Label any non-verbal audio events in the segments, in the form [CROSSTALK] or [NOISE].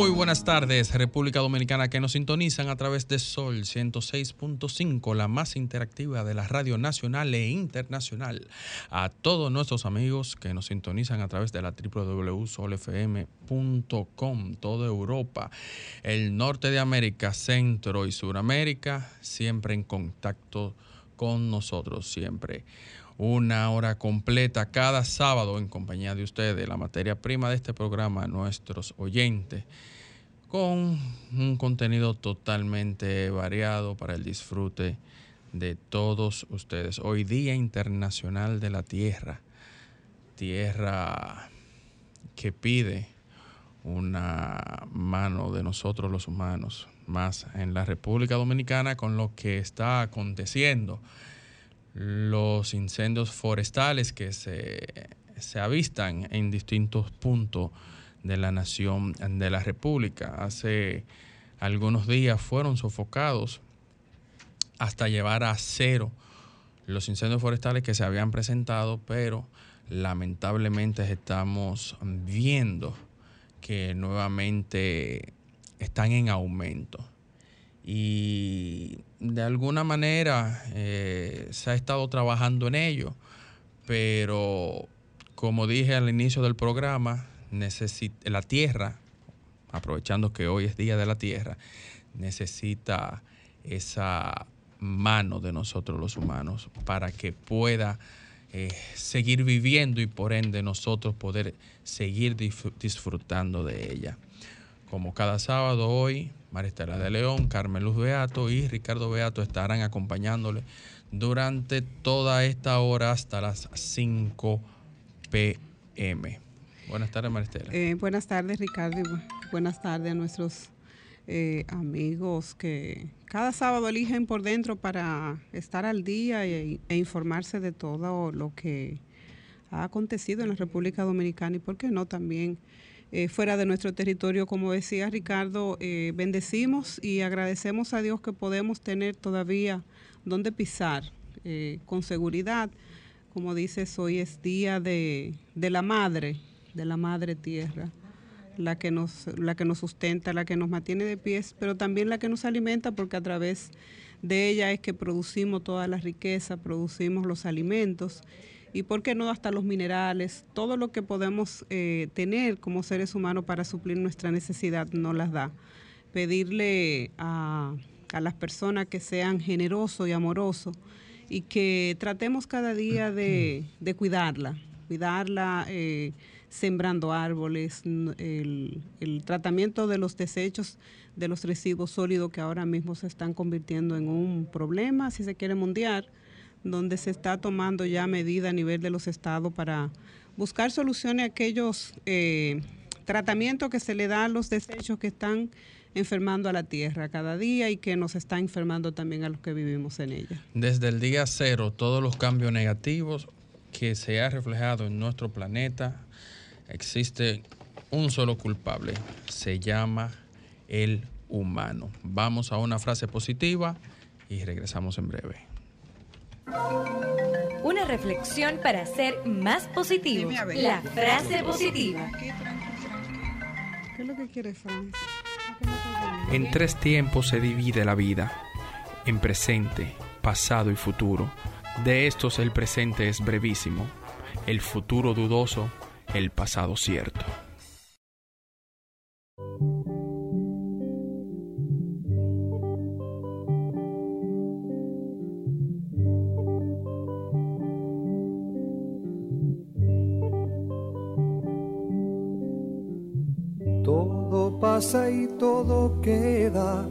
Muy buenas tardes, República Dominicana, que nos sintonizan a través de Sol 106.5, la más interactiva de la radio nacional e internacional. A todos nuestros amigos que nos sintonizan a través de la www.solfm.com, toda Europa, el norte de América, Centro y Suramérica, siempre en contacto con nosotros, siempre una hora completa cada sábado en compañía de ustedes, la materia prima de este programa, nuestros oyentes, con un contenido totalmente variado para el disfrute de todos ustedes. Hoy Día Internacional de la Tierra, tierra que pide una mano de nosotros los humanos, más en la República Dominicana con lo que está aconteciendo los incendios forestales que se, se avistan en distintos puntos de la nación, de la República. Hace algunos días fueron sofocados hasta llevar a cero los incendios forestales que se habían presentado, pero lamentablemente estamos viendo que nuevamente están en aumento y de alguna manera eh, se ha estado trabajando en ello, pero como dije al inicio del programa, la Tierra, aprovechando que hoy es Día de la Tierra, necesita esa mano de nosotros los humanos para que pueda eh, seguir viviendo y por ende nosotros poder seguir disfrutando de ella. Como cada sábado hoy, Maristela de León, Carmen Luz Beato y Ricardo Beato estarán acompañándole durante toda esta hora hasta las 5 pm. Buenas tardes, Maristela. Eh, buenas tardes, Ricardo. y buenas tardes a nuestros eh, amigos que cada sábado eligen por dentro para estar al día e, e informarse de todo lo que ha acontecido en la República Dominicana y, por qué no, también eh, fuera de nuestro territorio. Como decía Ricardo, bendecimos y agradecemos a Dios que podemos tener todavía donde pisar con seguridad. Como dices, hoy es día de, la madre, de la madre tierra, la que, nos, la que nos sustenta, la que nos mantiene de pies, pero también la que nos alimenta porque a través de ella es que producimos toda la riqueza, producimos los alimentos y por qué no hasta los minerales, todo lo que podemos eh, tener como seres humanos para suplir nuestra necesidad no las da. Pedirle a, las personas que sean generosos y amorosos y que tratemos cada día de, cuidarla, cuidarla eh, sembrando árboles, el, tratamiento de los desechos de los residuos sólidos que ahora mismo se están convirtiendo en un problema, si se quiere mundial donde se está tomando ya medida a nivel de los estados para buscar soluciones a aquellos eh, tratamientos que se le dan a los desechos que están enfermando a la tierra cada día y que nos está enfermando también a los que vivimos en ella. Desde el día cero, todos los cambios negativos que se ha reflejado en nuestro planeta, existe un solo culpable, se llama el humano. Vamos a una frase positiva y regresamos en breve. Una reflexión para ser más positivo. La frase positiva. ¿Qué es lo que quiere Fran? En tres tiempos se divide la vida, en presente, pasado y futuro. De estos el presente es brevísimo, el futuro dudoso, el pasado cierto. pasa y todo queda,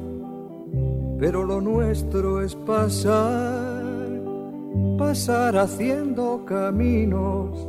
pero lo nuestro es pasar, pasar haciendo caminos,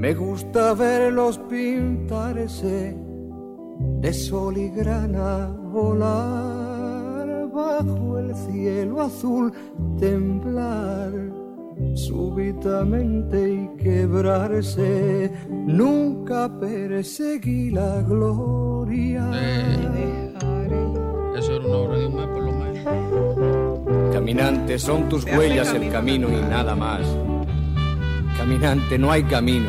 Me gusta verlos pintarse de sol y grana volar bajo el cielo azul, temblar súbitamente y quebrarse. Nunca perseguí la gloria. Eso era una obra de un mes por lo menos. Caminante, son tus huellas el camino y nada más. Caminante, no hay camino,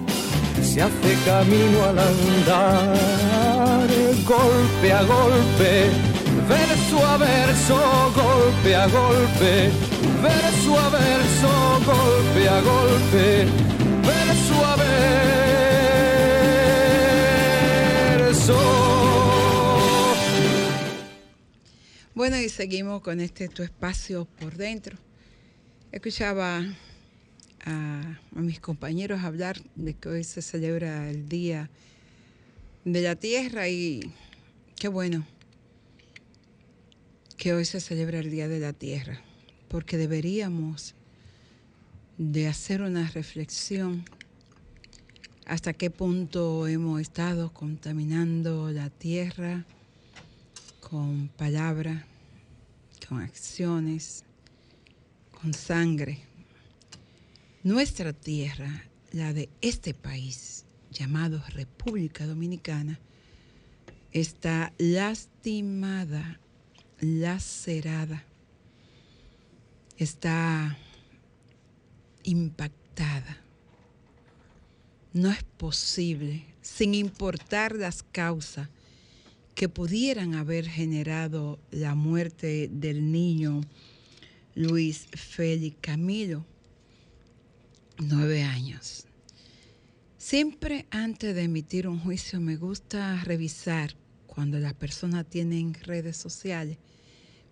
se hace camino al andar, golpe a golpe, verso a verso, golpe a golpe, verso a verso, golpe a golpe, verso a verso. Bueno, y seguimos con este tu espacio por dentro. Escuchaba a, mis compañeros hablar de que hoy se celebra el Día de la Tierra y qué bueno que hoy se celebra el Día de la Tierra, porque deberíamos de hacer una reflexión hasta qué punto hemos estado contaminando la tierra con palabras, con acciones, con sangre. Nuestra tierra, la de este país llamado República Dominicana, está lastimada, lacerada, está impactada. No es posible, sin importar las causas que pudieran haber generado la muerte del niño Luis Félix Camilo, nueve años. Siempre antes de emitir un juicio me gusta revisar cuando las personas tienen redes sociales,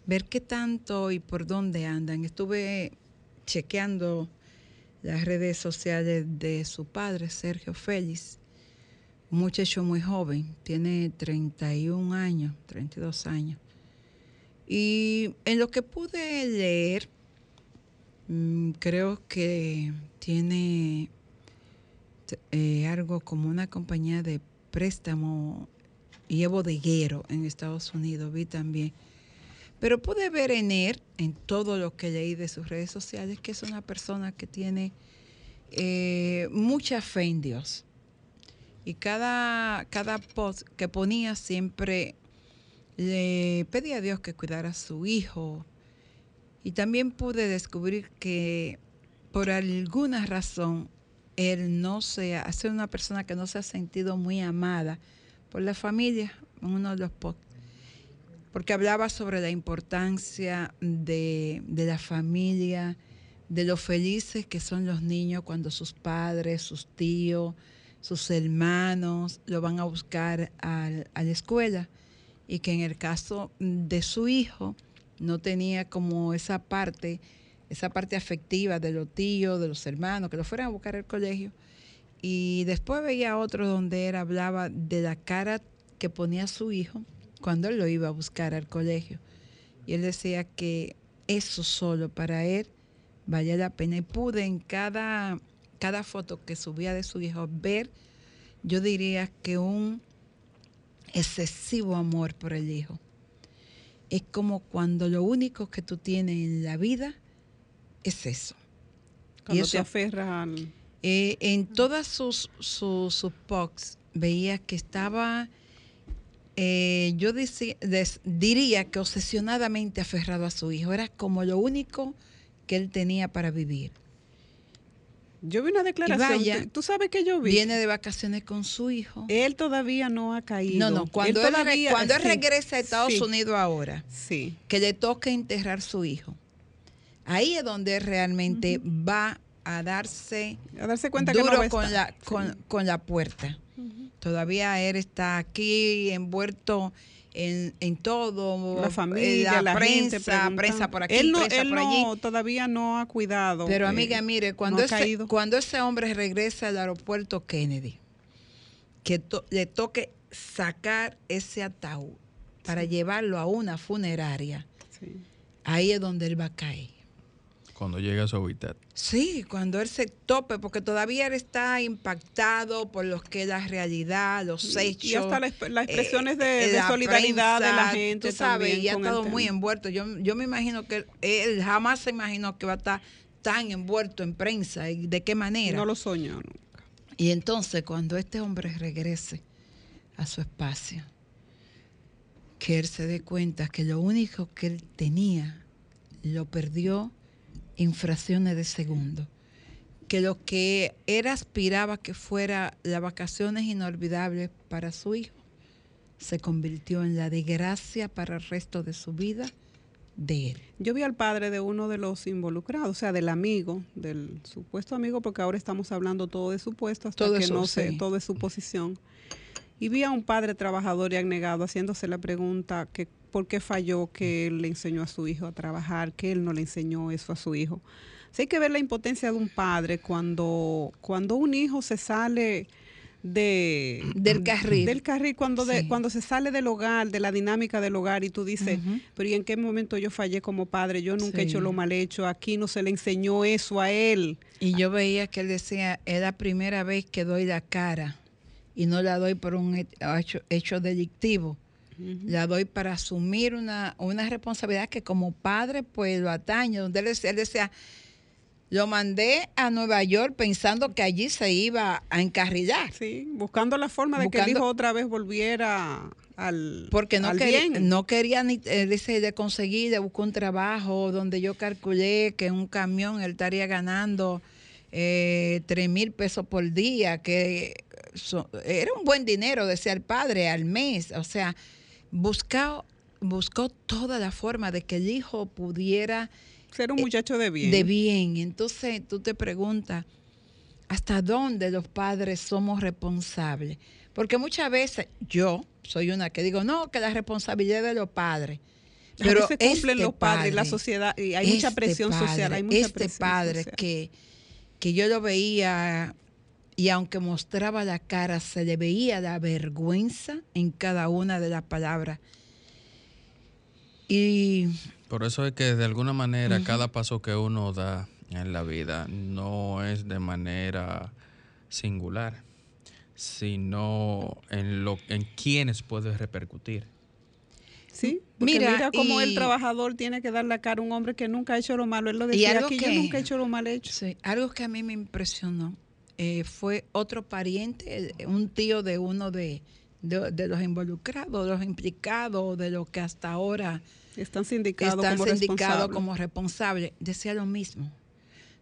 ver qué tanto y por dónde andan. Estuve chequeando las redes sociales de su padre, Sergio Félix, un muchacho muy joven, tiene 31 años, 32 años. Y en lo que pude leer, creo que tiene eh, algo como una compañía de préstamo y bodeguero en Estados Unidos, vi también. Pero pude ver en él, en todo lo que leí de sus redes sociales, que es una persona que tiene eh, mucha fe en Dios. Y cada, cada post que ponía siempre le pedía a Dios que cuidara a su hijo. Y también pude descubrir que por alguna razón él no sea, ha sido una persona que no se ha sentido muy amada por la familia, uno de los porque hablaba sobre la importancia de, de la familia, de lo felices que son los niños cuando sus padres, sus tíos, sus hermanos lo van a buscar a la escuela. Y que en el caso de su hijo no tenía como esa parte, esa parte afectiva de los tíos, de los hermanos, que lo fueran a buscar al colegio. Y después veía otro donde él hablaba de la cara que ponía su hijo cuando él lo iba a buscar al colegio. Y él decía que eso solo para él valía la pena. Y pude en cada, cada foto que subía de su hijo ver, yo diría que un excesivo amor por el hijo. Es como cuando lo único que tú tienes en la vida es eso. Cuando y te aferran. Eh, en todas sus, sus, sus veía que estaba, eh, yo diría que obsesionadamente aferrado a su hijo. Era como lo único que él tenía para vivir. Yo vi una declaración. ¿Tú sabes que yo vi? Viene de vacaciones con su hijo. Él todavía no ha caído. No, no. Cuando él, cuando él regresa a Estados Unidos ahora, sí. que le toque enterrar su hijo, ahí es donde él realmente va a darse, a darse cuenta duro que no con, la, con, la puerta. Todavía él está aquí envuelto en, todo, la familia, la, prensa, prensa por aquí, él no, prensa por allí. todavía no ha cuidado. Pero amiga, mire, cuando, ese, cuando ese hombre regresa al aeropuerto Kennedy, que le toque sacar ese ataúd para llevarlo a una funeraria, ahí es donde él va a caer. Cuando llega a su hábitat. Sí, cuando él se tope, porque todavía él está impactado por lo que es la realidad, los hechos. Y hasta las, expresiones de, eh, solidaridad de la gente. Tú sabes, y ha estado muy envuelto. Yo, yo me imagino que él jamás se imaginó que va a estar tan envuelto en prensa y de qué manera. No lo soñó nunca. Y entonces, cuando este hombre regrese a su espacio, que él se dé cuenta que lo único que él tenía lo perdió infracciones de segundo. Que lo que él aspiraba que fuera las vacaciones inolvidables para su hijo, se convirtió en la desgracia para el resto de su vida de él. Yo vi al padre de uno de los involucrados, o sea, del amigo, del supuesto amigo, porque ahora estamos hablando todo de supuesto, hasta todo que no sé, todo es suposición. Y vi a un padre trabajador y abnegado haciéndose la pregunta que por qué falló que él le enseñó a su hijo a trabajar, que él no le enseñó eso a su hijo. hay que ver la impotencia de un padre cuando, cuando un hijo se sale de del carril. del carril cuando cuando se sale del hogar de la dinámica del hogar y tú dices pero y en qué momento yo fallé como padre yo nunca he hecho lo mal hecho. Aquí no se le enseñó eso a él y yo veía que él decía es la primera vez que doy la cara y no la doy por un hecho, hecho delictivo. La doy para asumir una, responsabilidad que como padre pues lo atañe, donde él, decía, lo mandé a Nueva York pensando que allí se iba a encarrilar. Sí, buscando la forma de que el hijo otra vez volviera al Porque no, quería, no quería ni de conseguir, de buscar un trabajo donde yo calculé que en un camión él estaría ganando eh, tres mil pesos por día, que era un buen dinero, decía el padre, al mes. O sea, buscó, buscó toda la forma de que el hijo pudiera ser un eh, muchacho de bien. De bien. Entonces tú te preguntas, ¿hasta dónde los padres somos responsables? Porque muchas veces yo soy una que digo, no, que la responsabilidad de los padres. Pero se cumplen este los padres, la sociedad, y hay mucha este presión social. Hay mucha este padre que, que yo lo veía y aunque mostraba la cara, se le veía la vergüenza en cada una de las palabras. Y por eso es que de alguna manera cada paso que uno da en la vida no es de manera singular, sino en lo en quienes puede repercutir. Sí, mira, mira cómo el trabajador tiene que dar la cara a un hombre que nunca ha hecho lo malo. Él lo decía aquí, yo nunca he hecho lo mal hecho. Sí, algo que a mí me impresionó eh, fue otro pariente, eh, un tío de uno de, los involucrados, de los implicados, de los que hasta ahora están sindicados como, sindicados como responsables. Decía lo mismo.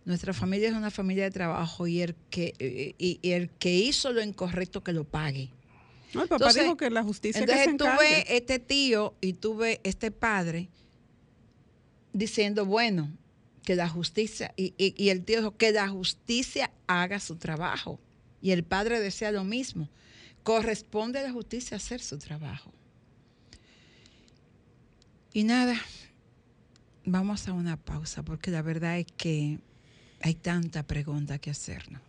Nuestra familia es una familia de trabajo y el que, eh, y, y el que hizo lo incorrecto que lo pague. No, el papá Entonces- dijo que la justicia que se Entonces tuve este tío y tuve este padre diciendo, bueno, que la justicia, y, y- y el tío dijo, que la justicia haga su trabajo. Y el padre decía lo mismo, corresponde a la justicia hacer su trabajo. Y nada, vamos a una pausa porque la verdad es que hay tanta pregunta que hacernos.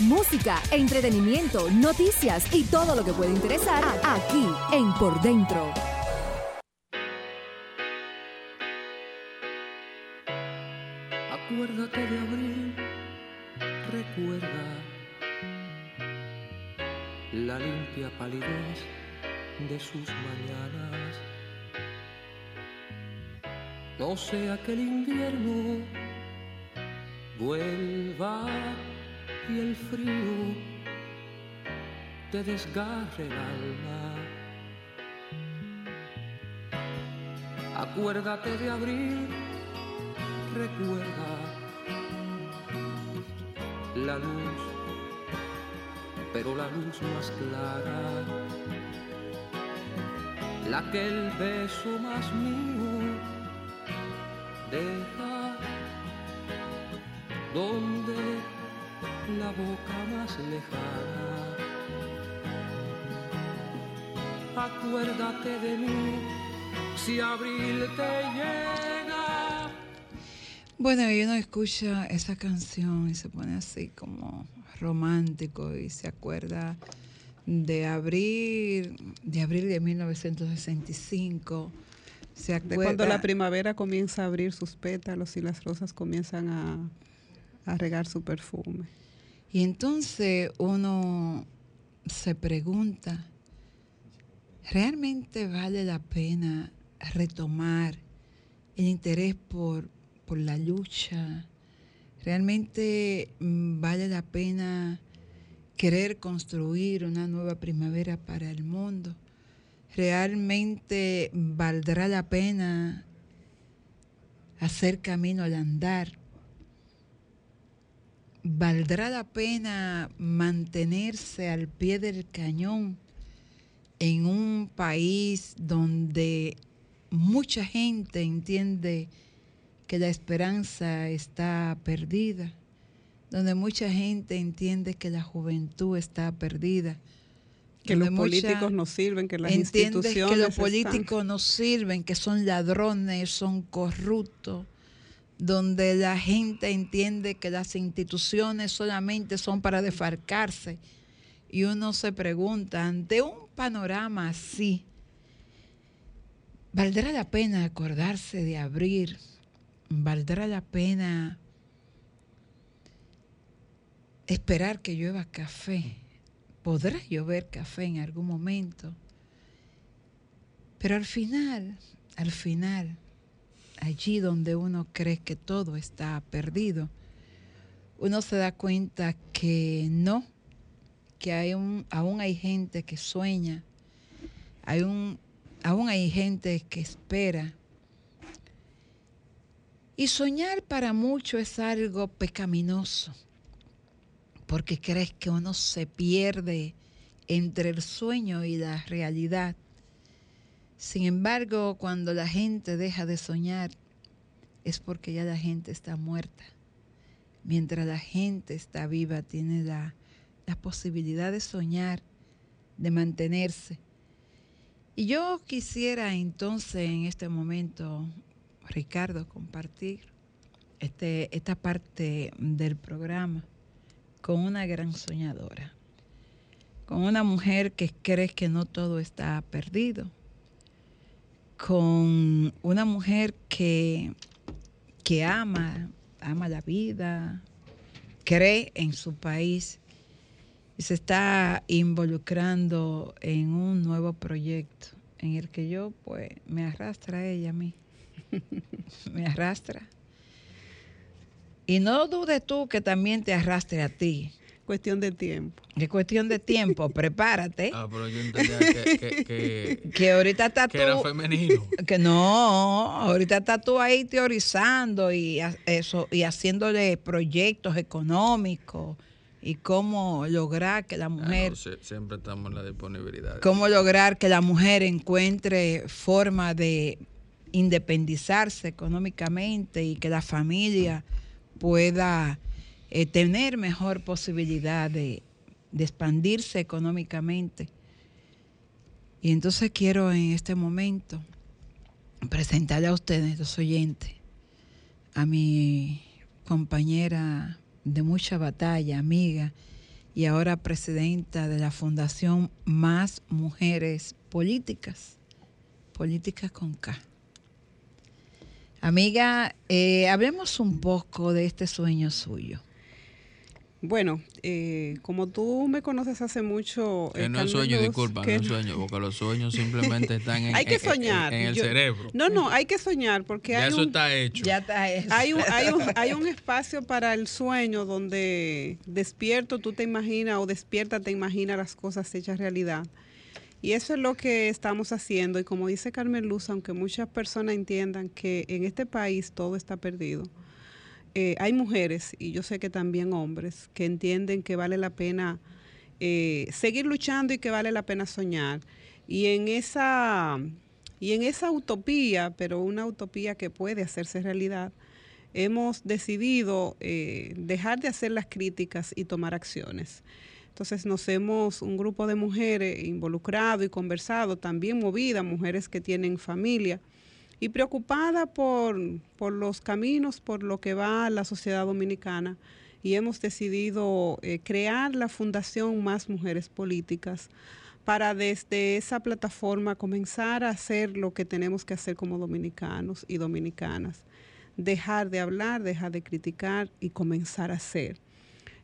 Música, entretenimiento, noticias y todo lo que puede interesar aquí en Por Dentro. Acuérdate de abril, recuerda la limpia palidez de sus mañanas. No sea que el invierno vuelva y el frío te desgarre el alma. Acuérdate de abril, recuerda la luz, pero la luz más clara, la que el beso más mío deja, donde la boca más lejana. Acuérdate de mí si abril te llega. Bueno, y uno escucha esa canción y se pone así como romántico y se acuerda de abril, de abril de 1965. Se De acuerda cuando la primavera comienza a abrir sus pétalos y las rosas comienzan a, a regar su perfume. Y entonces uno se pregunta, ¿realmente vale la pena retomar el interés por, por la lucha? ¿Realmente mm, vale la pena querer construir una nueva primavera para el mundo? ¿Realmente valdrá la pena hacer camino al andar? ¿Valdrá la pena mantenerse al pie del cañón en un país donde mucha gente entiende que la esperanza está perdida? Donde mucha gente entiende que la juventud está perdida. Que los políticos no sirven, que las instituciones que los están- políticos no sirven, que son ladrones, son corruptos, donde la gente entiende que las instituciones solamente son para desfarcarse. Y uno se pregunta, ante un panorama así, ¿valdrá la pena acordarse de abrir? ¿Valdrá la pena esperar que llueva café? ¿Podrá llover café en algún momento? Pero al final, al final, allí donde uno cree que todo está perdido, uno se da cuenta que no, que hay un, aún hay gente que sueña, hay un, aún hay gente que espera. Y soñar para muchos es algo pecaminoso, porque crees que uno se pierde entre el sueño y la realidad. Sin embargo, cuando la gente deja de soñar, es porque ya la gente está muerta. Mientras la gente está viva, tiene la, la posibilidad de soñar, de mantenerse. Y yo quisiera entonces en este momento, Ricardo, compartir este, esta parte del programa con una gran soñadora, con una mujer que cree que no todo está perdido, con una mujer que, que ama, ama la vida, cree en su país y se está involucrando en un nuevo proyecto en el que yo pues me arrastra ella a mí, [LAUGHS] me arrastra. Y no dudes tú que también te arrastre a ti. Cuestión de tiempo. Es cuestión de tiempo, [LAUGHS] prepárate. Ah, pero yo entendía que, que, que, [LAUGHS] Que ahorita está que tú. era femenino. [LAUGHS] Que no, ahorita estás tú ahí teorizando y eso y haciéndole proyectos económicos y cómo lograr que la Ah, no, mujer sie- siempre estamos en la disponibilidad. cómo lograr que la mujer encuentre forma de independizarse económicamente y que la familia pueda eh, tener mejor posibilidad de, expandirse económicamente. Y entonces quiero en este momento presentarle a ustedes, los oyentes, a mi compañera de mucha batalla, amiga, y ahora presidenta de la Fundación Más Mujeres Políticas, Políticas con K. Amiga, eh, hablemos un poco de este sueño suyo. Bueno, eh, como tú me conoces hace mucho... Que no es sueño, Luz, disculpa, no es sueño, porque los sueños [LAUGHS] simplemente están en, hay que en- en- soñar. en el Yo- cerebro. No, no, hay que soñar porque Ya hay eso un, está hecho. Ya está eso. hay un, hay, un, hay un [LAUGHS] espacio para el sueño donde despierto tú te imaginas o despierta te imaginas las cosas hechas realidad. Y eso es lo que estamos haciendo. Y como dice Carmen Luz, aunque muchas personas entiendan que en este país todo está perdido, eh, hay mujeres, y yo sé que también hombres, que entienden que vale la pena eh, seguir luchando y que vale la pena soñar. Y en esa, y en esa utopía, pero una utopía que puede hacerse realidad, hemos decidido eh, dejar de hacer las críticas y tomar acciones. Entonces nos hemos, un grupo de mujeres involucrado y conversado, también movida, mujeres que tienen familia y preocupada por, por los caminos, por lo que va la sociedad dominicana. Y hemos decidido eh, crear la Fundación Más Mujeres Políticas para desde esa plataforma comenzar a hacer lo que tenemos que hacer como dominicanos y dominicanas. Dejar de hablar, dejar de criticar y comenzar a hacer.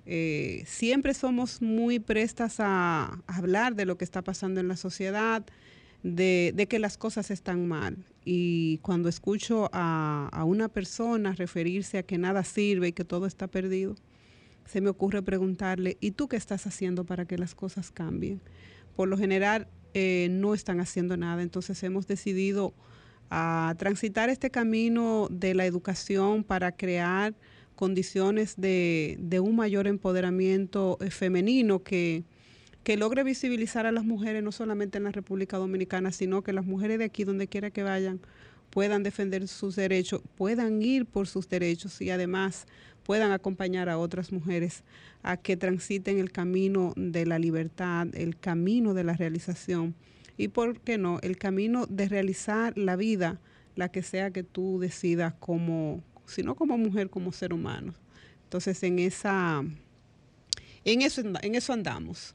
Eh, siempre somos muy prestas a, a hablar de lo que está pasando en la sociedad, de, que las cosas están mal. Y cuando escucho a, a una persona referirse a que nada sirve y que todo está perdido, se me ocurre preguntarle, ¿y tú qué estás haciendo para que las cosas cambien? Por lo general eh, no están haciendo nada, entonces hemos decidido a transitar este camino de la educación para crear condiciones de, de un mayor empoderamiento eh, femenino que, que logre visibilizar a las mujeres no solamente en la República Dominicana, sino que las mujeres de aquí, donde quiera que vayan, puedan defender sus derechos, puedan ir por sus derechos y además puedan acompañar a otras mujeres a que transiten el camino de la libertad, el camino de la realización y, ¿por qué no?, el camino de realizar la vida, la que sea que tú decidas como, sino como mujer, como ser humano. Entonces, en esa, en eso, en eso andamos.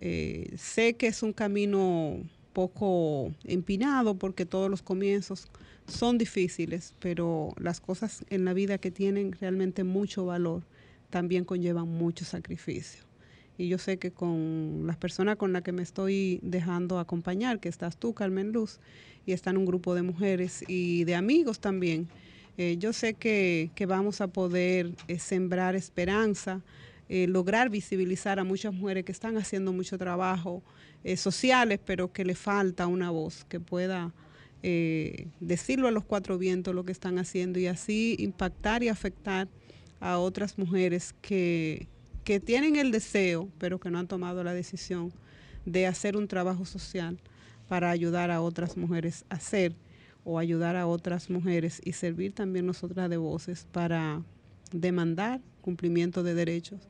Eh, sé que es un camino poco empinado porque todos los comienzos son difíciles, pero las cosas en la vida que tienen realmente mucho valor también conllevan mucho sacrificio. Y yo sé que con las personas con las que me estoy dejando acompañar, que estás tú, Carmen Luz, y están un grupo de mujeres y de amigos también, eh, yo sé que, vamos a poder eh, sembrar esperanza, eh, lograr visibilizar a muchas mujeres que están haciendo mucho trabajo eh, sociales, pero que le falta una voz que pueda eh, decirlo a los cuatro vientos lo que están haciendo y así impactar y afectar a otras mujeres que, que tienen el deseo, pero que no han tomado la decisión de hacer un trabajo social para ayudar a otras mujeres a hacer o ayudar a otras mujeres y servir también nosotras de voces para demandar cumplimiento de derechos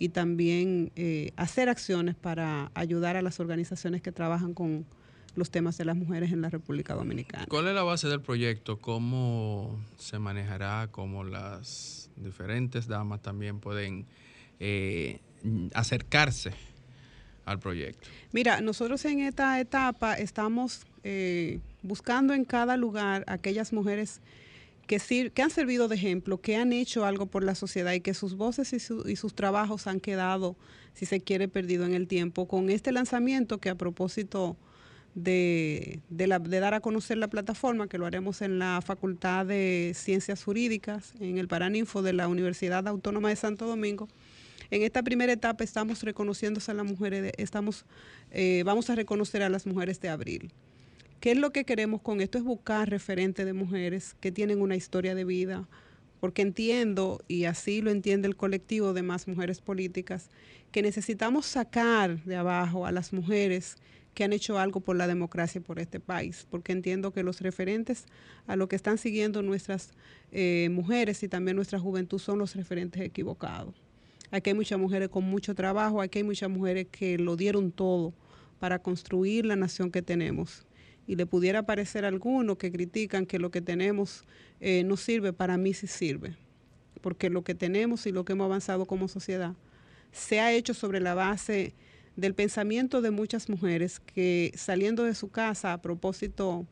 y también eh, hacer acciones para ayudar a las organizaciones que trabajan con los temas de las mujeres en la República Dominicana. ¿Cuál es la base del proyecto? ¿Cómo se manejará? ¿Cómo las diferentes damas también pueden eh, acercarse al proyecto? Mira, nosotros en esta etapa estamos eh, buscando en cada lugar aquellas mujeres que, sir que han servido de ejemplo, que han hecho algo por la sociedad y que sus voces y, su y, sus trabajos han quedado, si se quiere, perdido en el tiempo. Con este lanzamiento que a propósito de, de, de, dar a conocer la plataforma, que lo haremos en la Facultad de Ciencias Jurídicas, en el Paraninfo de la Universidad Autónoma de Santo Domingo, En esta primera etapa estamos reconociéndose a las mujeres, estamos, eh, vamos a reconocer a las mujeres de abril. ¿Qué es lo que queremos con esto? Es buscar referentes de mujeres que tienen una historia de vida, porque entiendo, y así lo entiende el colectivo de más mujeres políticas, que necesitamos sacar de abajo a las mujeres que han hecho algo por la democracia por este país, porque entiendo que los referentes a lo que están siguiendo nuestras eh, mujeres y también nuestra juventud son los referentes equivocados. Aquí hay muchas mujeres con mucho trabajo, aquí hay muchas mujeres que lo dieron todo para construir la nación que tenemos. Y le pudiera parecer a algunos que critican que lo que tenemos eh, no sirve, para mí sí sirve, porque lo que tenemos y lo que hemos avanzado como sociedad se ha hecho sobre la base del pensamiento de muchas mujeres que saliendo de su casa a propósito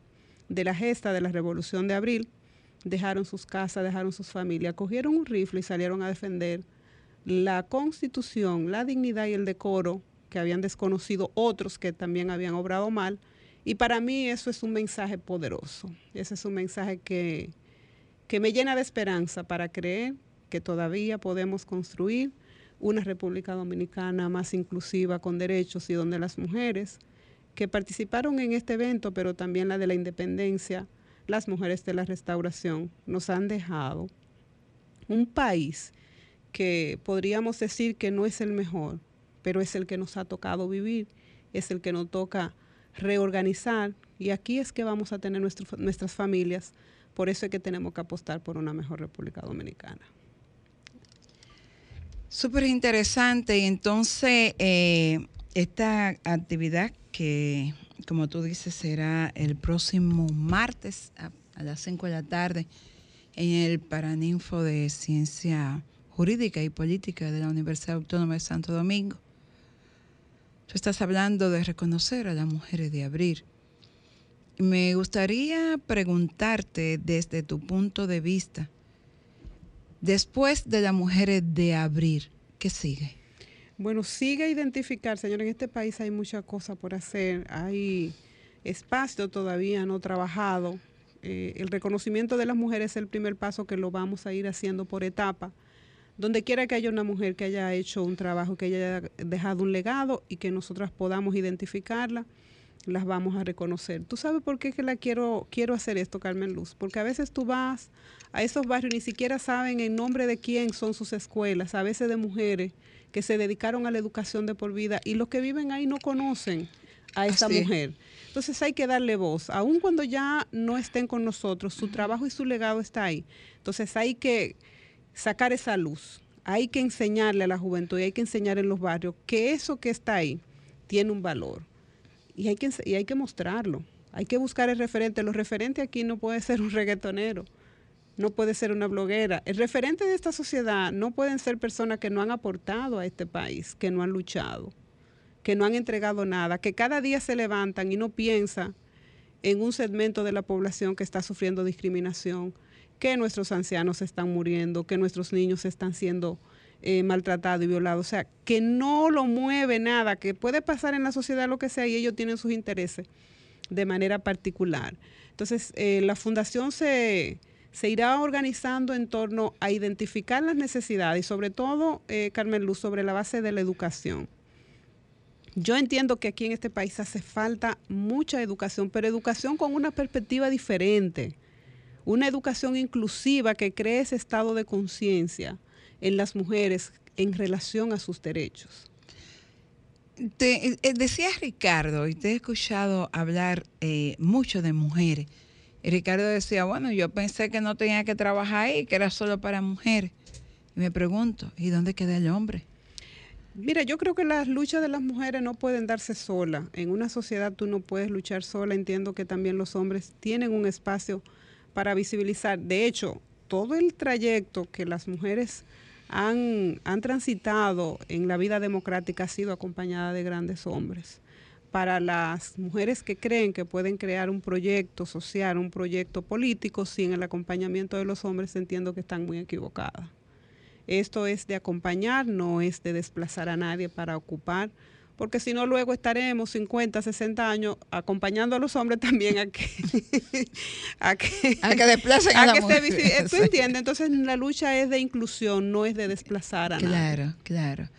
de la gesta de la Revolución de Abril, dejaron sus casas, dejaron sus familias, cogieron un rifle y salieron a defender la constitución, la dignidad y el decoro que habían desconocido otros que también habían obrado mal. Y para mí eso es un mensaje poderoso. Ese es un mensaje que, que me llena de esperanza para creer que todavía podemos construir una República Dominicana más inclusiva, con derechos y donde las mujeres que participaron en este evento, pero también la de la independencia, las mujeres de la restauración, nos han dejado un país que podríamos decir que no es el mejor, pero es el que nos ha tocado vivir, es el que nos toca reorganizar y aquí es que vamos a tener nuestras familias, por eso es que tenemos que apostar por una mejor República Dominicana. Súper interesante. Y entonces, eh, esta actividad que, como tú dices, será el próximo martes a, las 5 de la tarde en el Paraninfo de Ciencia Jurídica y Política de la Universidad Autónoma de Santo Domingo. Tú estás hablando de reconocer a las mujeres de abril. Me gustaría preguntarte desde tu punto de vista, Después de las mujeres de abrir, ¿qué sigue? Bueno, sigue identificar, señor, en este país hay muchas cosas por hacer, hay espacio todavía no trabajado. Eh, el reconocimiento de las mujeres es el primer paso que lo vamos a ir haciendo por etapa. Donde quiera que haya una mujer que haya hecho un trabajo, que haya dejado un legado y que nosotras podamos identificarla, las vamos a reconocer. ¿Tú sabes por qué que la quiero, quiero hacer esto, Carmen Luz? Porque a veces tú vas a esos barrios ni siquiera saben en nombre de quién son sus escuelas, a veces de mujeres que se dedicaron a la educación de por vida y los que viven ahí no conocen a esa mujer. Entonces hay que darle voz, aun cuando ya no estén con nosotros, su trabajo y su legado está ahí. Entonces hay que sacar esa luz, hay que enseñarle a la juventud y hay que enseñar en los barrios que eso que está ahí tiene un valor y hay que, y hay que mostrarlo. Hay que buscar el referente. Los referentes aquí no puede ser un reggaetonero no puede ser una bloguera. El referente de esta sociedad no pueden ser personas que no han aportado a este país, que no han luchado, que no han entregado nada, que cada día se levantan y no piensan en un segmento de la población que está sufriendo discriminación, que nuestros ancianos están muriendo, que nuestros niños están siendo eh, maltratados y violados. O sea, que no lo mueve nada, que puede pasar en la sociedad lo que sea y ellos tienen sus intereses de manera particular. Entonces, eh, la fundación se, se irá organizando en torno a identificar las necesidades y sobre todo, eh, Carmen Luz, sobre la base de la educación. Yo entiendo que aquí en este país hace falta mucha educación, pero educación con una perspectiva diferente, una educación inclusiva que cree ese estado de conciencia en las mujeres en relación a sus derechos. Te, eh, decía Ricardo, y te he escuchado hablar eh, mucho de mujeres, y Ricardo decía, bueno, yo pensé que no tenía que trabajar ahí, que era solo para mujeres. Y me pregunto, ¿y dónde queda el hombre? Mira, yo creo que las luchas de las mujeres no pueden darse sola. En una sociedad tú no puedes luchar sola. Entiendo que también los hombres tienen un espacio para visibilizar. De hecho, todo el trayecto que las mujeres han, han transitado en la vida democrática ha sido acompañada de grandes hombres para las mujeres que creen que pueden crear un proyecto social, un proyecto político sin el acompañamiento de los hombres, entiendo que están muy equivocadas. Esto es de acompañar, no es de desplazar a nadie para ocupar porque si no luego estaremos 50, 60 años acompañando a los hombres también a que [LAUGHS] a que, a que desplacen a, la que mujer. Se, ¿Tú [LAUGHS] entiendes? Entonces la lucha es de inclusión, no es de desplazar a claro, nadie. Claro, claro.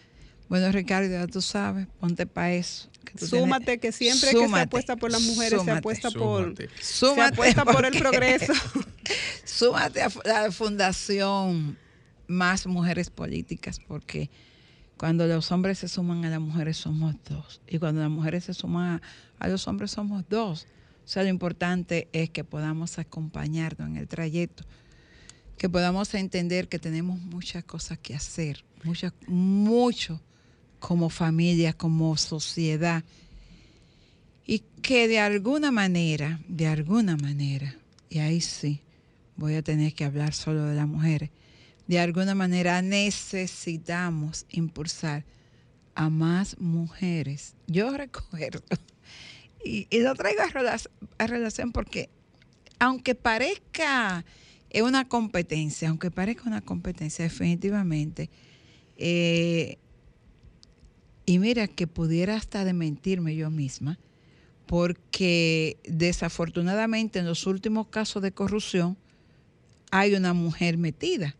Bueno, Ricardo, ya tú sabes, ponte para eso. Que súmate, que siempre súmate, que se apuesta por las mujeres, súmate, se apuesta por súmate, se apuesta por el progreso. [LAUGHS] súmate a la Fundación Más Mujeres Políticas, porque cuando los hombres se suman a las mujeres somos dos. Y cuando las mujeres se suman a, los hombres somos dos. O sea, lo importante es que podamos acompañarnos en el trayecto, que podamos entender que tenemos muchas cosas que hacer, muchas, mucho como familia, como sociedad, y que de alguna manera, de alguna manera, y ahí sí, voy a tener que hablar solo de las mujeres, de alguna manera necesitamos impulsar a más mujeres. Yo [LAUGHS] recuerdo, y, lo traigo a relación, porque aunque parezca una competencia, aunque parezca una competencia, definitivamente, eh, y mira que pudiera hasta de mentirme yo misma, porque desafortunadamente en los últimos casos de corrupción hay una mujer metida,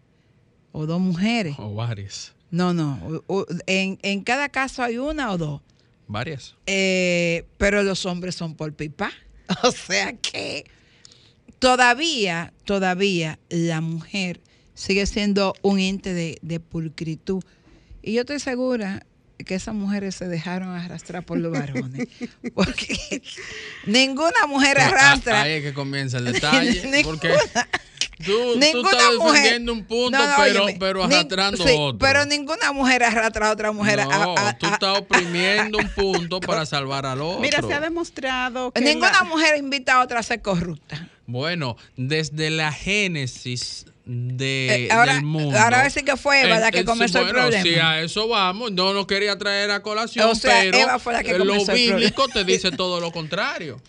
o dos mujeres. O varias. No, no, o, o, en, en, cada caso hay una o dos. Varias. Eh, pero los hombres son por pipa. [LAUGHS] O sea que todavía, todavía la mujer sigue siendo un ente de, de pulcritud. Y yo estoy segura que esas mujeres se dejaron arrastrar por los varones. [LAUGHS] Porque ninguna mujer arrastra. Ahí es que comienza el detalle. [LAUGHS] ninguna, porque tú, tú estás defendiendo un punto, no, no, pero, óyeme, pero arrastrando sí, otro. Pero ninguna mujer arrastra a otra mujer. No, a, a, tú estás oprimiendo un punto [LAUGHS] para salvar al otro. Mira, se ha demostrado que. Ninguna la... mujer invita a otra a ser corrupta. Bueno, desde la génesis de, eh, ahora, del mundo. Ahora sí que fue Eva la que comenzó bueno, el problema. Si a eso vamos, no nos quería traer a colación, o sea, pero Eva fue la que lo bíblico te dice [LAUGHS] todo lo contrario.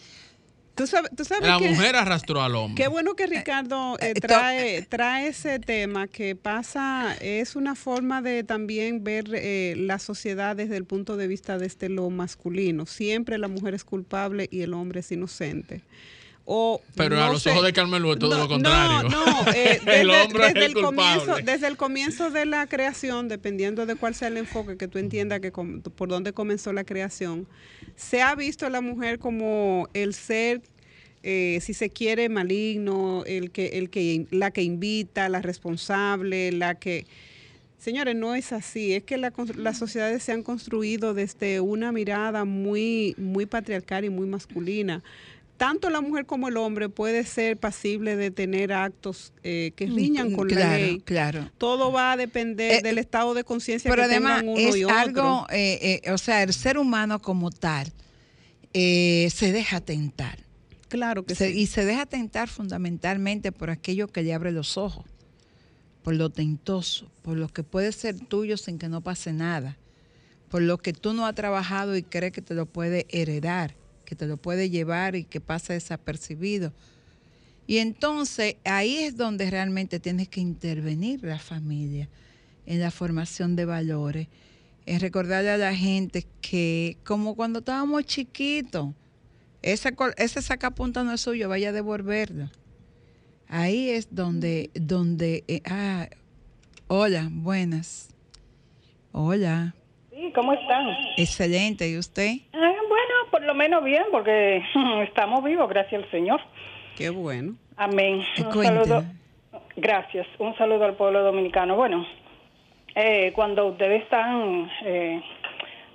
Tú sabes, tú sabes la que, mujer arrastró al hombre. Qué bueno que Ricardo eh, trae, trae ese tema que pasa, es una forma de también ver eh, la sociedad desde el punto de vista de este lo masculino. Siempre la mujer es culpable y el hombre es inocente. O, pero no a los sé, ojos de Carmelo es todo no, lo contrario. No, no, [LAUGHS] eh, desde, el hombre desde es el culpable. comienzo, desde el comienzo de la creación, dependiendo de cuál sea el enfoque que tú entiendas que com, por dónde comenzó la creación, se ha visto a la mujer como el ser eh, si se quiere maligno, el que, el que, la que invita, la responsable, la que Señores, no es así. Es que la, las sociedades se han construido desde una mirada muy, muy patriarcal y muy masculina. Tanto la mujer como el hombre puede ser pasible de tener actos eh, que riñan con claro, la ley. Claro. Todo va a depender eh, del estado de conciencia que además tengan uno es y otro. algo, eh, o sea, el ser humano como tal se deja tentar. Claro que se, sí. Y se deja tentar fundamentalmente por aquello que le abre los ojos, por lo tentoso, por lo que puede ser tuyo sin que no pase nada, por lo que tú no has trabajado y crees que te lo puede heredar, que te lo puede llevar y que pasa desapercibido. Y entonces ahí es donde realmente tienes que intervenir la familia en la formación de valores, en recordarle a la gente que como cuando estábamos chiquitos, ese, ese sacapunta no es suyo, vaya a devolverlo. Ahí es donde, donde, eh, ah, hola, buenas. Hola. Sí, ¿cómo están? Excelente, ¿y usted? Lo menos bien, porque [LAUGHS] estamos vivos, gracias al Señor. Qué bueno. Amén. Un saludo. Gracias. Un saludo al pueblo dominicano. Bueno, eh, cuando ustedes están eh,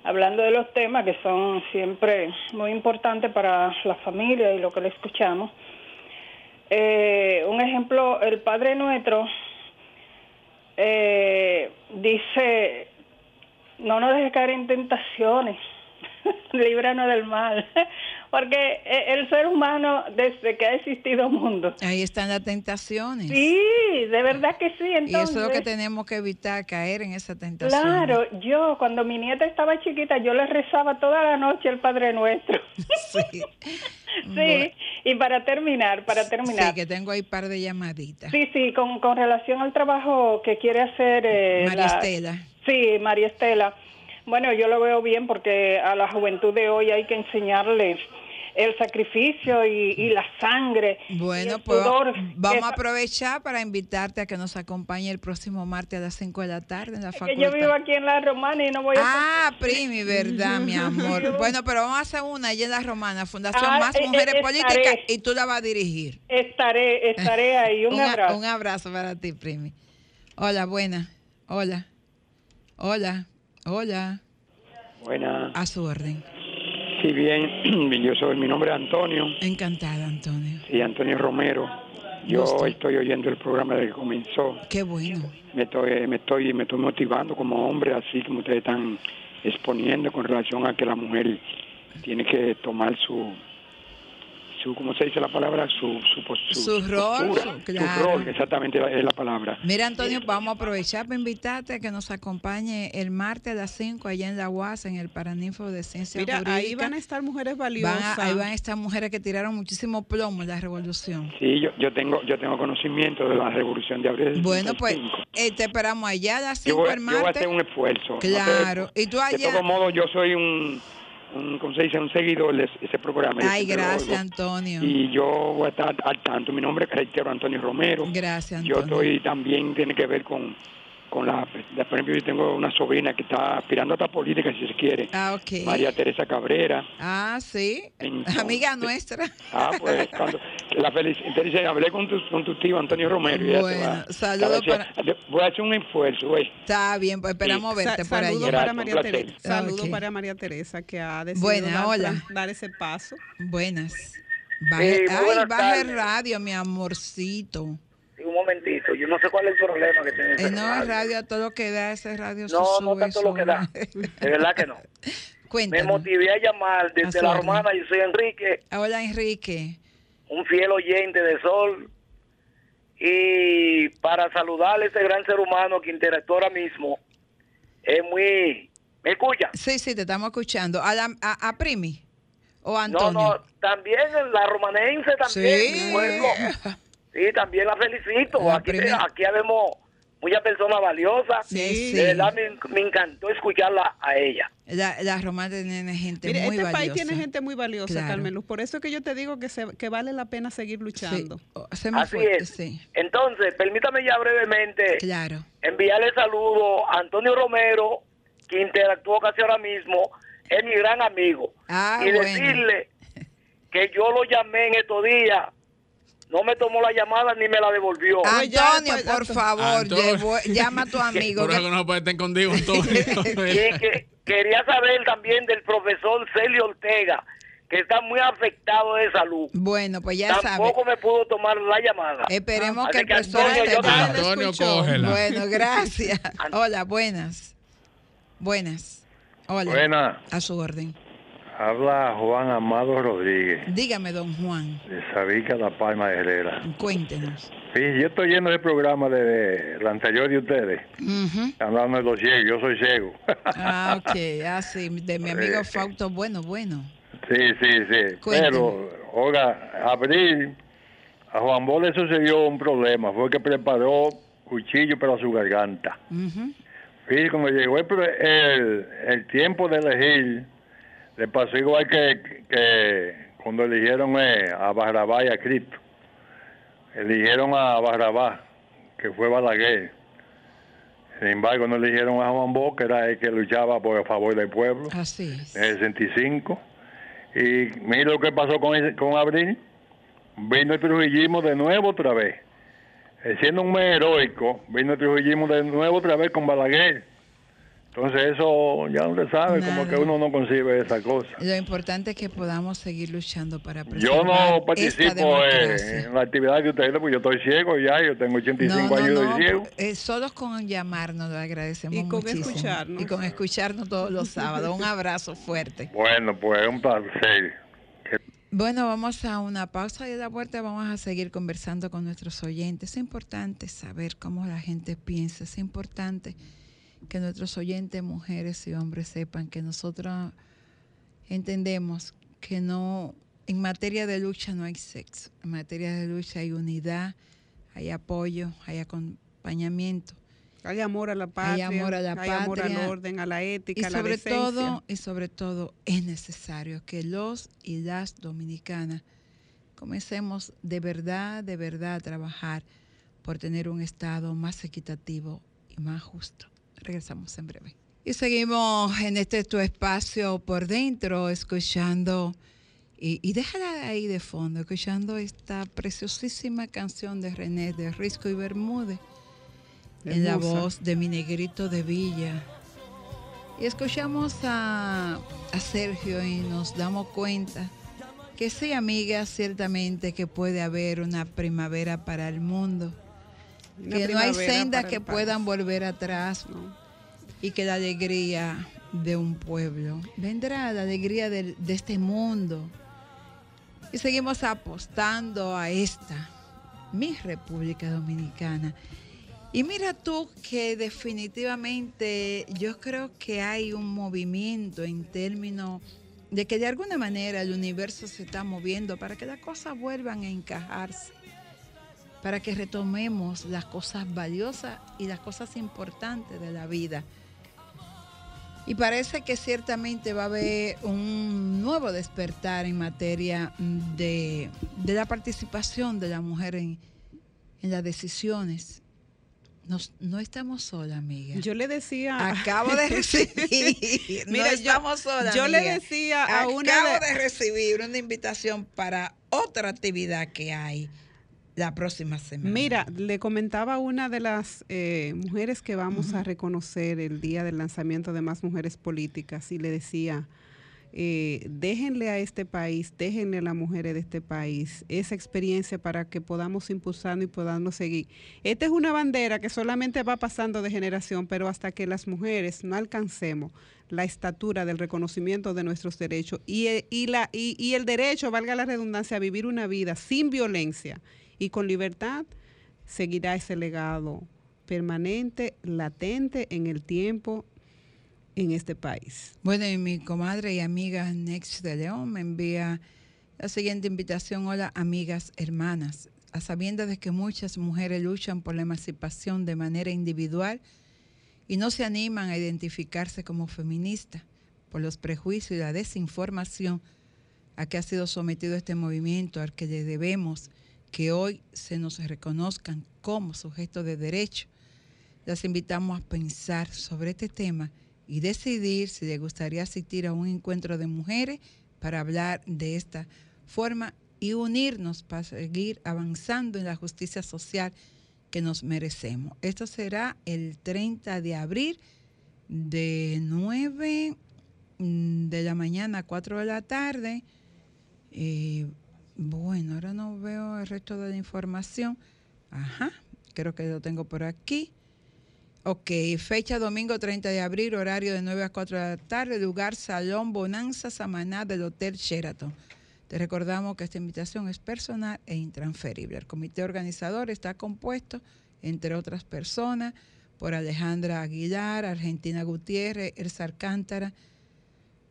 hablando de los temas que son siempre muy importantes para la familia y lo que le escuchamos, eh, un ejemplo, el Padre Nuestro eh, dice, no nos dejes caer en tentaciones, [LAUGHS] líbranos del mal, [LAUGHS] porque el ser humano desde que ha existido mundo. Ahí están las tentaciones. Sí, de verdad que sí. Entonces, y eso es lo que tenemos que evitar, caer en esa tentación. Claro, yo cuando mi nieta estaba chiquita, yo le rezaba toda la noche el Padre Nuestro. [LAUGHS] sí. sí, bueno. y para terminar, para terminar. Sí, que tengo ahí un par de llamaditas. Sí, sí, con, con relación al trabajo que quiere hacer... Eh, María la, Estela. Sí, María Estela. Bueno, yo lo veo bien porque a la juventud de hoy hay que enseñarle el sacrificio y, y la sangre. Bueno, y el pues sudor vamos a que- aprovechar para invitarte a que nos acompañe el próximo martes a las 5 de la tarde en la que facultad. yo vivo aquí en la Romana y no voy a... Ah, Primi, verdad, mi amor. [LAUGHS] Bueno, pero vamos a hacer una allí en la Romana, Fundación Ah, Más eh, eh, Mujeres estaré. Políticas, y tú la vas a dirigir. Estaré, estaré ahí. [LAUGHS] Un, a- abrazo. Un abrazo para ti, Primi. Hola, buena. Hola. Hola. Hola. Buena. A su orden. Sí, bien. [CLEARS THROAT] Yo soy, mi nombre es Antonio. Encantada, Antonio. Sí, Antonio Romero. Yo Gusto. estoy oyendo el programa desde que comenzó. Qué bueno. Me estoy, me estoy, me estoy motivando como hombre, así como ustedes están exponiendo con relación a que la mujer tiene que tomar su, su ¿cómo se dice la palabra? Su, su, su, Su rol, postura, su- claro. rol, exactamente es la palabra. Mira, Antonio, vamos a aprovechar para invitarte a que nos acompañe el martes a las 5 allá en la UAS, en el Paraninfo de Ciencia Mira, Jurídica. ahí van a estar mujeres Van valiosas. a- ahí van a estar mujeres que tiraron muchísimo plomo en la revolución. Sí, yo, yo tengo, yo tengo conocimiento de la revolución de abril. del Bueno, pues 65. eh, te esperamos allá a las yo 5 voy, el yo voy a martes. hacer un esfuerzo. No Claro. Y tú De allá. todos modos, yo soy un, un ¿cómo se dice? Un seguidor de ese- programa. Yo Ay, gracias. Antonio. Y yo voy a estar al tanto. Mi nombre es reitero Antonio Romero. Gracias, Yo Antonio. estoy también, tiene que ver con, con la, de- por ejemplo, yo tengo una sobrina que está aspirando a esta política, si se quiere. Ah, ok. María Teresa Cabrera. Ah, sí. Entonces- Amiga nuestra. Ah, pues, cuando, la dice, hablé con tu, con tu tío Antonio Romero. y Bueno, va- saludos te va a decir, Voy a hacer un esfuerzo, güey. Está bien, pues esperamos Sí. verte Sa- por allá. saludos para María. Teresa. Saludos Ok. para María Teresa que ha decidido Buena, dar, hola. dar ese paso. Buenas. Baje, Sí, muy ay, baje tardes. el radio, mi amorcito. Un momentito, yo no sé cuál es el problema que tiene Eh, no, radio. es radio a todo lo que da, ese radio No, no sube, tanto lo que sube. [LAUGHS] da. De verdad que no. [LAUGHS] Me motivé a llamar desde la romana, yo soy Enrique, Hola, Enrique. un fiel oyente de Sol. Y para saludar a ese gran ser humano que interactúa ahora mismo, es muy... ¿Me escucha? Sí, sí, te estamos escuchando. ¿A, la- a, a Primi? ¿O a No, Antonio? no, también la romanense también, Sí. mi pueblo. [LAUGHS] Sí, también la felicito. La aquí, aquí habemos muchas personas valiosas. Sí, De sí. verdad me, me encantó escucharla a ella. La, la tiene gente Mire, muy este valiosa. país tiene gente muy valiosa, Claro. Carmen Luz. Por eso es que yo te digo que, se- que vale la pena seguir luchando. Se me Así fue, es. sí. Entonces, permítame ya brevemente Claro. enviarle saludo a Antonio Romero, que interactuó casi ahora mismo, es mi gran amigo. Ah, y bueno. decirle que yo lo llamé en estos días, no me tomó la llamada ni me la devolvió. Antonio, por favor, Antonio. llama a tu [LAUGHS] amigo. Por que- eso no puede estar contigo, [LAUGHS] Antonio. que quería saber también del profesor Celio Ortega, que está muy afectado de salud. Bueno, pues ya sabe. Tampoco me pudo tomar la llamada. Esperemos que el que, profesor Antonio, te- bien. Antonio, cógela. Bueno, gracias. [LAUGHS] Hola, buenas. Buenas. Hola. Buena. A su orden. Habla Juan Amado Rodríguez, Dígame, don Juan, de Sabica, La Palma de Herrera. cuéntenos. Sí, yo estoy yendo el programa de, la anterior de ustedes, hablando de los ciegos. Yo soy ciego. Ah, ok. [LAUGHS] Ah, sí, de mi amigo Eh, Fausto. Bueno, bueno. sí, sí, sí. Cuénteme. Pero, oiga, abril, a Juan Bol le sucedió un problema. Fue que preparó cuchillo para su garganta. Ujú. Sí, como llegó el, el, el tiempo de elegir, le pasó igual que, que cuando eligieron eh, a Barrabás y a Cristo. Eligieron a Barrabás, que fue Balaguer. Sin embargo, no eligieron a Juan Bosch, que era el que luchaba por a favor del pueblo, Así es. en el 65. Y mire lo que pasó con, con Abril. Vino el trujillismo de nuevo otra vez. Eh, Siendo un mes heroico, vino el trujillismo de nuevo otra vez con Balaguer. Entonces eso ya no se sabe, como Nada. que uno no concibe esa cosa. Lo importante es que podamos seguir luchando para Yo no participo eh, en la actividad de ustedes, porque yo estoy ciego ya, yo tengo 85 No, no, años no, de ciego. eh, solo con llamarnos lo agradecemos Y con muchísimo. escucharnos. Y con escucharnos todos los sábados. Un abrazo fuerte. [LAUGHS] Bueno, pues un placer. Bueno, vamos a una pausa y de la vuelta vamos a seguir conversando con nuestros oyentes. Es importante saber cómo la gente piensa. Es importante que nuestros oyentes, mujeres y hombres, sepan que nosotros entendemos que no, en materia de lucha no hay sexo. En materia de lucha hay unidad, hay apoyo, hay acompañamiento. Hay amor a la patria, hay amor a la hay amor al orden, a la ética, y a la sobre decencia. todo y sobre todo es necesario que los y las dominicanas comencemos de verdad de verdad a trabajar por tener un estado más equitativo y más justo regresamos en breve. Y seguimos en este tu espacio por dentro escuchando y, y déjala ahí de fondo escuchando esta preciosísima canción de René de Risco y Bermúdez en la voz de mi negrito de Villa. Y escuchamos a, a Sergio y nos damos cuenta que sí, amiga, ciertamente que puede haber una primavera para el mundo, que no hay sendas que puedan volver atrás y que la alegría de un pueblo vendrá, la alegría del- de este mundo. Y seguimos apostando a esta, mi República Dominicana. Y mira tú que definitivamente yo creo que hay un movimiento en términos de que de alguna manera el universo se está moviendo para que las cosas vuelvan a encajarse, para que retomemos las cosas valiosas y las cosas importantes de la vida. Y parece que ciertamente va a haber un nuevo despertar en materia de, de la participación de la mujer en, en las decisiones. Nos- no estamos solas, amiga. Yo le decía. Acabo de recibir. [LAUGHS] no Mira, yo- estamos solas, yo le decía a Acabo una de... recibir una invitación para otra actividad que hay la próxima semana. Mira, le comentaba una de las eh, mujeres que vamos a reconocer el día del lanzamiento de Más Mujeres Políticas y le decía, eh, déjenle a este país, déjenle a las mujeres de este país esa experiencia para que podamos impulsarnos y podamos seguir. Esta es una bandera que solamente va pasando de generación, pero hasta que las mujeres no alcancemos la estatura del reconocimiento de nuestros derechos y, eh, y, la, y, y el derecho, valga la redundancia, a vivir una vida sin violencia y con libertad, seguirá ese legado permanente, latente en el tiempo en este país. Bueno, y mi comadre y amiga Nex de León me envía la siguiente invitación. Hola, amigas, hermanas. A sabiendas de que muchas mujeres luchan por la emancipación de manera individual y no se animan a identificarse como feministas por los prejuicios y la desinformación a que ha sido sometido este movimiento, al que le debemos que hoy se nos reconozcan como sujetos de derecho. Las invitamos a pensar sobre este tema y decidir si les gustaría asistir a un encuentro de mujeres para hablar de esta forma y unirnos para seguir avanzando en la justicia social que nos merecemos. Esto será el 30 de abril de 9 mm, de la mañana a 4 de la tarde. Eh, bueno, ahora no veo el resto de la información. Ajá, creo que lo tengo por aquí. Ok, fecha domingo 30 de abril, horario de 9 a 4 de la tarde, lugar Salón Bonanza Samaná del Hotel Sheraton. Te recordamos que esta invitación es personal e intransferible. El comité organizador está compuesto, entre otras personas, por Alejandra Aguilar, Argentina Gutiérrez, Elsa Alcántara,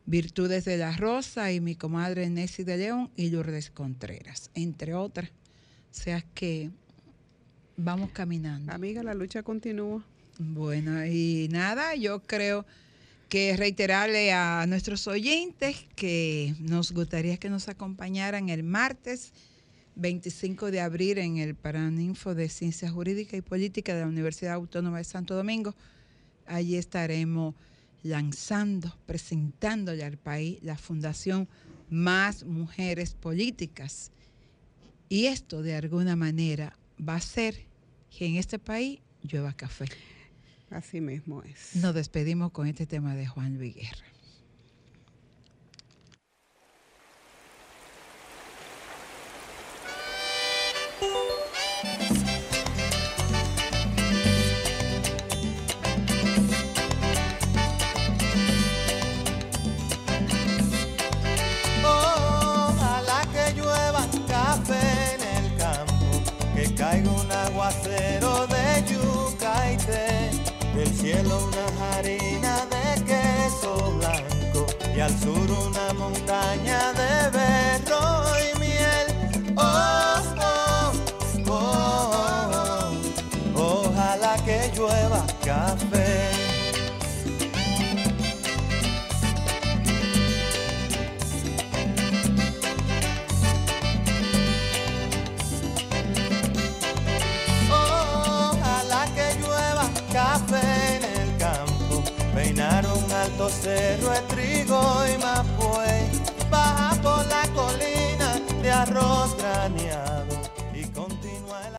Virtudes de la Rosa y mi comadre Nessie de León y Lourdes Contreras, entre otras. O sea que vamos caminando. Amiga, la lucha continúa. Bueno, y nada, yo creo que reiterarle a nuestros oyentes que nos gustaría que nos acompañaran el martes 25 de abril en el Paraninfo de Ciencias Jurídicas y Políticas de la Universidad Autónoma de Santo Domingo. Allí estaremos lanzando, presentándole al país la Fundación Más Mujeres Políticas. Y esto de alguna manera va a hacer que en este país llueva café. Así mismo es. Nos despedimos con este tema de Juan Luis Guerra. Al sur una montaña de berro Yeah.